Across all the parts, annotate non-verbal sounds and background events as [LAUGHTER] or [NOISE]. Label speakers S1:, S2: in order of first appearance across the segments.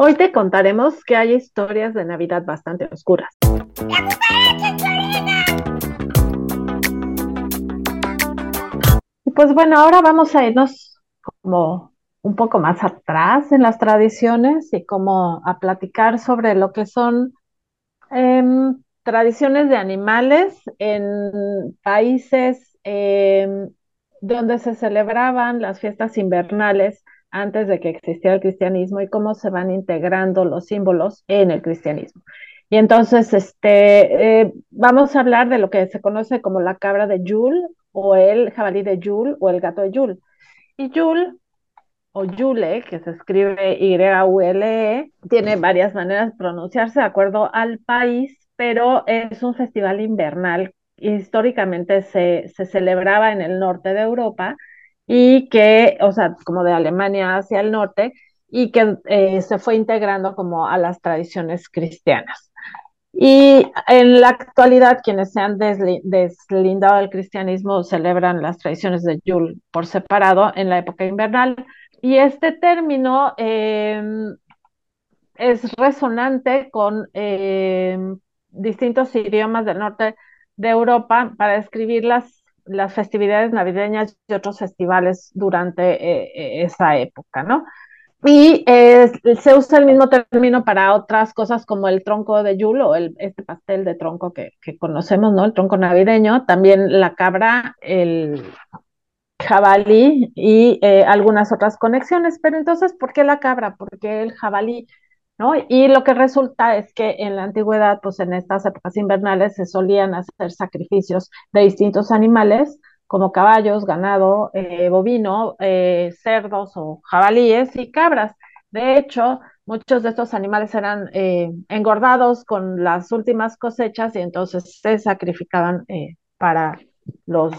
S1: Hoy te contaremos que hay historias de Navidad bastante oscuras. Y pues bueno, ahora vamos a irnos como un poco más atrás en las tradiciones y como a platicar sobre lo que son em, tradiciones de animales en países em, donde se celebraban las fiestas invernales antes de que existiera el cristianismo y cómo se van integrando los símbolos en el cristianismo. Y entonces, este, eh, vamos a hablar de lo que se conoce como la cabra de Yule o el jabalí de Yule o el gato de Yule. Y Yule o Yule, que se escribe Y-U-L-E, tiene varias maneras de pronunciarse de acuerdo al país, pero es un festival invernal. Históricamente se, se celebraba en el norte de Europa y que, o sea, como de Alemania hacia el norte, y que eh, se fue integrando como a las tradiciones cristianas. Y en la actualidad, quienes se han deslindado del cristianismo celebran las tradiciones de Yule por separado en la época invernal. Y este término em, es resonante con em, distintos idiomas del norte de Europa para describir las las festividades navideñas y otros festivales durante eh, eh, esa época, ¿no? Y se usa el mismo término para otras cosas como el tronco de yulo, este pastel de tronco que, conocemos, ¿no? El tronco navideño, también la cabra, el jabalí y eh, algunas otras conexiones. Pero entonces, ¿por qué la cabra? ¿Por qué el jabalí? Y lo que resulta es que en la antigüedad, pues en estas épocas invernales se solían hacer sacrificios de distintos animales, como caballos, ganado, eh, bovino, eh, cerdos o jabalíes y cabras. De hecho, muchos de estos animales eran eh, engordados con las últimas cosechas y entonces se sacrificaban para los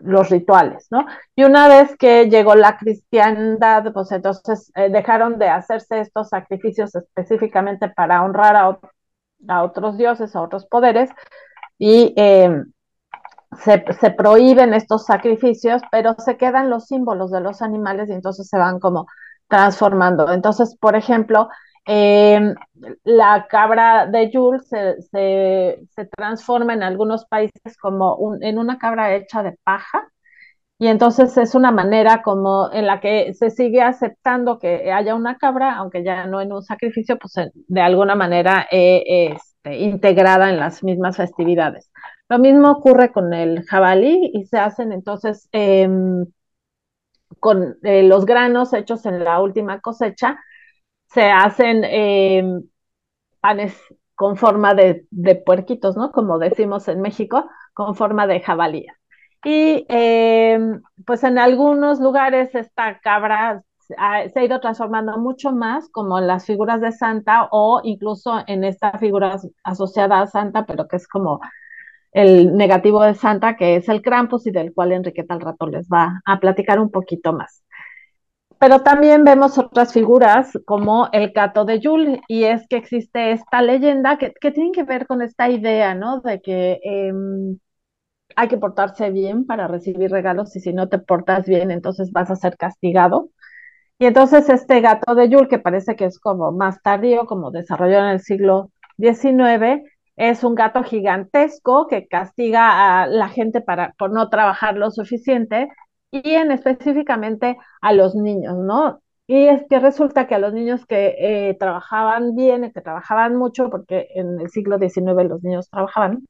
S1: los rituales, ¿no? Y una vez que llegó la cristiandad, pues entonces eh, dejaron de hacerse estos sacrificios específicamente para honrar a, otros dioses, a otros poderes, y em, se, se, prohíben estos sacrificios, pero se quedan los símbolos de los animales y entonces se van como transformando. Entonces, por ejemplo, eh, la cabra de Yule se, se, transforma en algunos países como en una cabra hecha de paja y entonces es una manera como en la que se sigue aceptando que haya una cabra, aunque ya no en un sacrificio, pues de alguna manera eh, este, integrada en las mismas festividades. Lo mismo ocurre con el jabalí y se hacen entonces em, con eh, los granos hechos en la última cosecha, se hacen em, panes con forma de, puerquitos, ¿no? Como decimos en México, con forma de jabalía. Y em, pues en algunos lugares esta cabra se ha ido transformando mucho más como las figuras de Santa o incluso en esta figura asociada a Santa, pero que es como el negativo de Santa, que es el Krampus y del cual Enriqueta al rato les va a platicar un poquito más pero también vemos otras figuras como el gato de Yule, y es que existe esta leyenda que, tiene que ver con esta idea, ¿no? De que em, hay que portarse bien para recibir regalos y si no te portas bien, entonces vas a ser castigado. Y entonces este gato de Yule, que parece que es como más tardío, como desarrolló en el siglo XIX, es un gato gigantesco que castiga a la gente para, por no trabajar lo suficiente y en específicamente a los niños, ¿no? Y es que resulta que a los niños que eh, trabajaban bien, que trabajaban mucho, porque en el siglo XIX los niños trabajaban,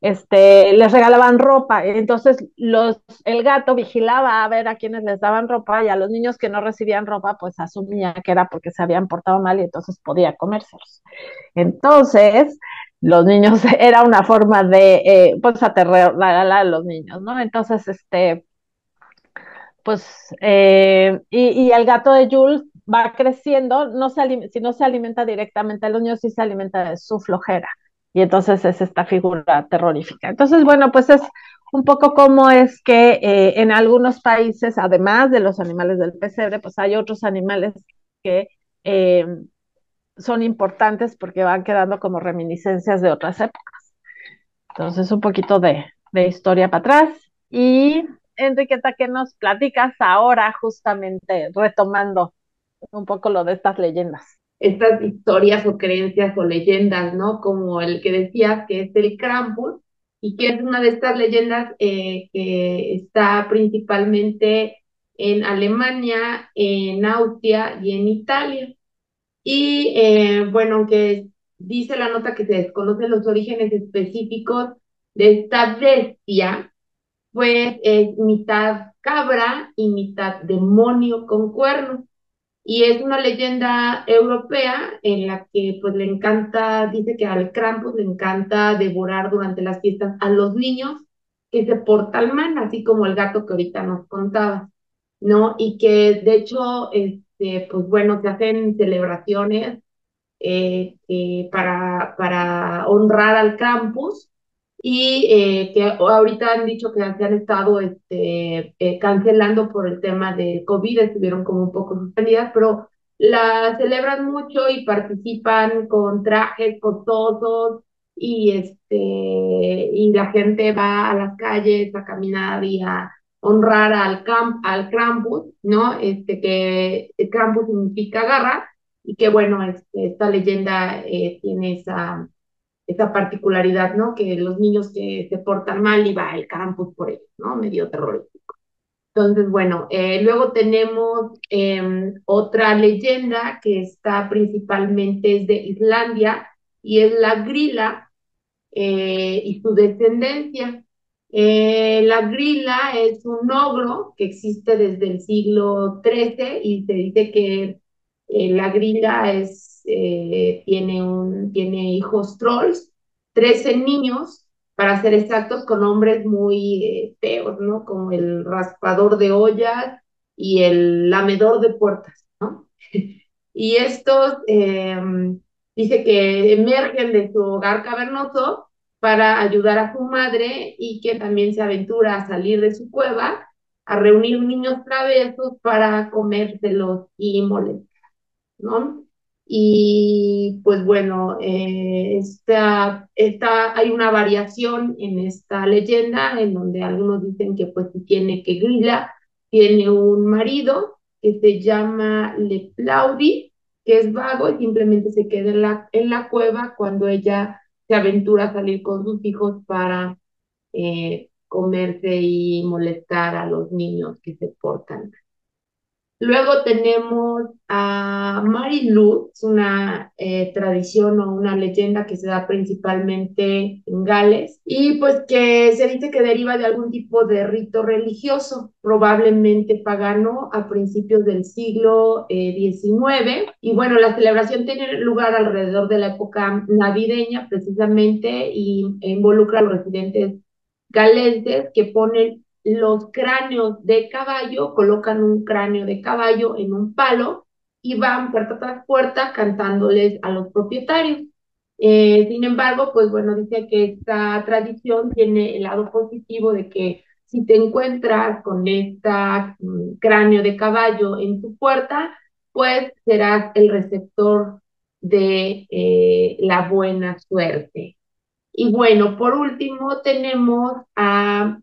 S1: este, les regalaban ropa. Entonces los, el gato vigilaba a ver a quienes les daban ropa y a los niños que no recibían ropa, pues asumía que era porque se habían portado mal y entonces podía comérselos. Entonces, los niños [LAUGHS] era una forma de, eh, pues, aterrar a los niños, ¿no? Entonces, este, pues, eh, y, el gato de Jules va creciendo, no se si no se alimenta directamente de los niños, sí se alimenta de su flojera. Y entonces es esta figura terrorífica. Entonces, bueno, pues es un poco como es que eh, en algunos países, además de los animales del pesebre, pues hay otros animales que eh, son importantes porque van quedando como reminiscencias de otras épocas. Entonces, un poquito de, de historia para atrás. Y Enriqueta, ¿qué nos platicas ahora justamente retomando un poco lo de estas leyendas?
S2: estas historias o creencias o leyendas, ¿no? Como el que decías que es el Krampus y que es una de estas leyendas eh, que está principalmente en Alemania, en Austria y en Italia. Y eh, bueno, aunque dice la nota que se desconocen los orígenes específicos de esta bestia, pues es mitad cabra y mitad demonio con cuernos. Y es una leyenda europea en la que pues le encanta, dice que al Krampus le encanta devorar durante las fiestas a los niños que se portan mal, así como el gato que ahorita nos contaba, ¿no? Y que de hecho, este, pues bueno, se hacen celebraciones eh, eh, para, para honrar al Krampus y eh, que ahorita han dicho que se han estado este, eh, cancelando por el tema de COVID, estuvieron como un poco suspendidas, pero la celebran mucho y participan con trajes costosos y este y la gente va a las calles a caminar y a honrar al camp, al Krampus, ¿no? Este que el Krampus significa garra y que bueno, este, esta leyenda eh, tiene esa esa particularidad, ¿no? Que los niños que se portan mal y va el campus por ellos, ¿no? Medio terrorífico. Entonces, bueno, eh, luego tenemos em, otra leyenda que está principalmente es de Islandia y es la grila eh, y su descendencia. Eh, la grila es un ogro que existe desde el siglo XIII y se dice que la grila es eh, tiene, un, tiene hijos trolls, 13 niños, para ser exactos, con nombres muy eh, feos, ¿no? Como el raspador de ollas y el lamedor de puertas, ¿no? [LAUGHS] y estos em, dice que emergen de su hogar cavernoso para ayudar a su madre y que también se aventura a salir de su cueva a reunir niños traviesos para comérselos y molestar, ¿no? Y pues bueno, eh, hay una variación en esta leyenda en donde algunos dicen que pues tiene que Grilla tiene un marido que se llama Leplaudi, que es vago y simplemente se queda en la, en la cueva cuando ella se aventura a salir con sus hijos para eh, comerse y molestar a los niños que se portan Luego tenemos a Marilu, es una eh, tradición o una leyenda que se da principalmente en Gales y pues que se dice que deriva de algún tipo de rito religioso, probablemente pagano a principios del siglo XIX. Eh, y bueno, la celebración tiene lugar alrededor de la época navideña precisamente y involucra a los residentes galenses que ponen los cráneos de caballo, colocan un cráneo de caballo en un palo y van puerta tras puerta cantándoles a los propietarios. Eh, sin embargo, pues bueno, dice que esta tradición tiene el lado positivo de que si te encuentras con este cráneo de caballo en tu puerta, pues serás el receptor de eh, la buena suerte. Y bueno, por último tenemos a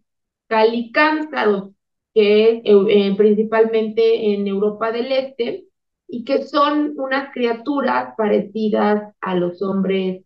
S2: calicántaros, que es eh, principalmente en Europa del Este, y que son unas criaturas parecidas a los hombres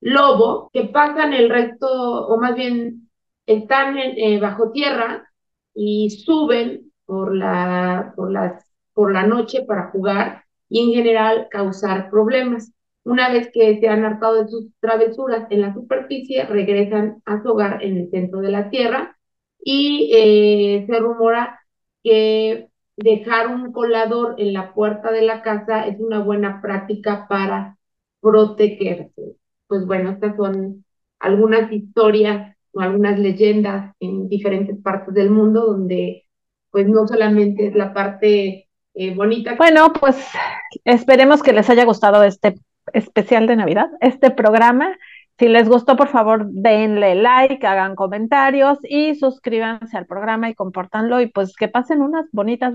S2: lobo, que pasan el resto, o más bien están eh, bajo tierra y suben por la, por, las, por la noche para jugar y en general causar problemas. Una vez que se han hartado de sus travesuras en la superficie, regresan a su hogar en el centro de la Tierra y eh, se rumora que dejar un colador en la puerta de la casa es una buena práctica para protegerse. Pues bueno, estas son algunas historias o algunas leyendas en diferentes partes del mundo donde pues no solamente es la parte eh, bonita.
S1: Bueno, pues esperemos que les haya gustado este especial de Navidad, este programa. Si les gustó, por favor, denle like, hagan comentarios y suscríbanse al programa y compórtanlo y pues que pasen unas bonitas.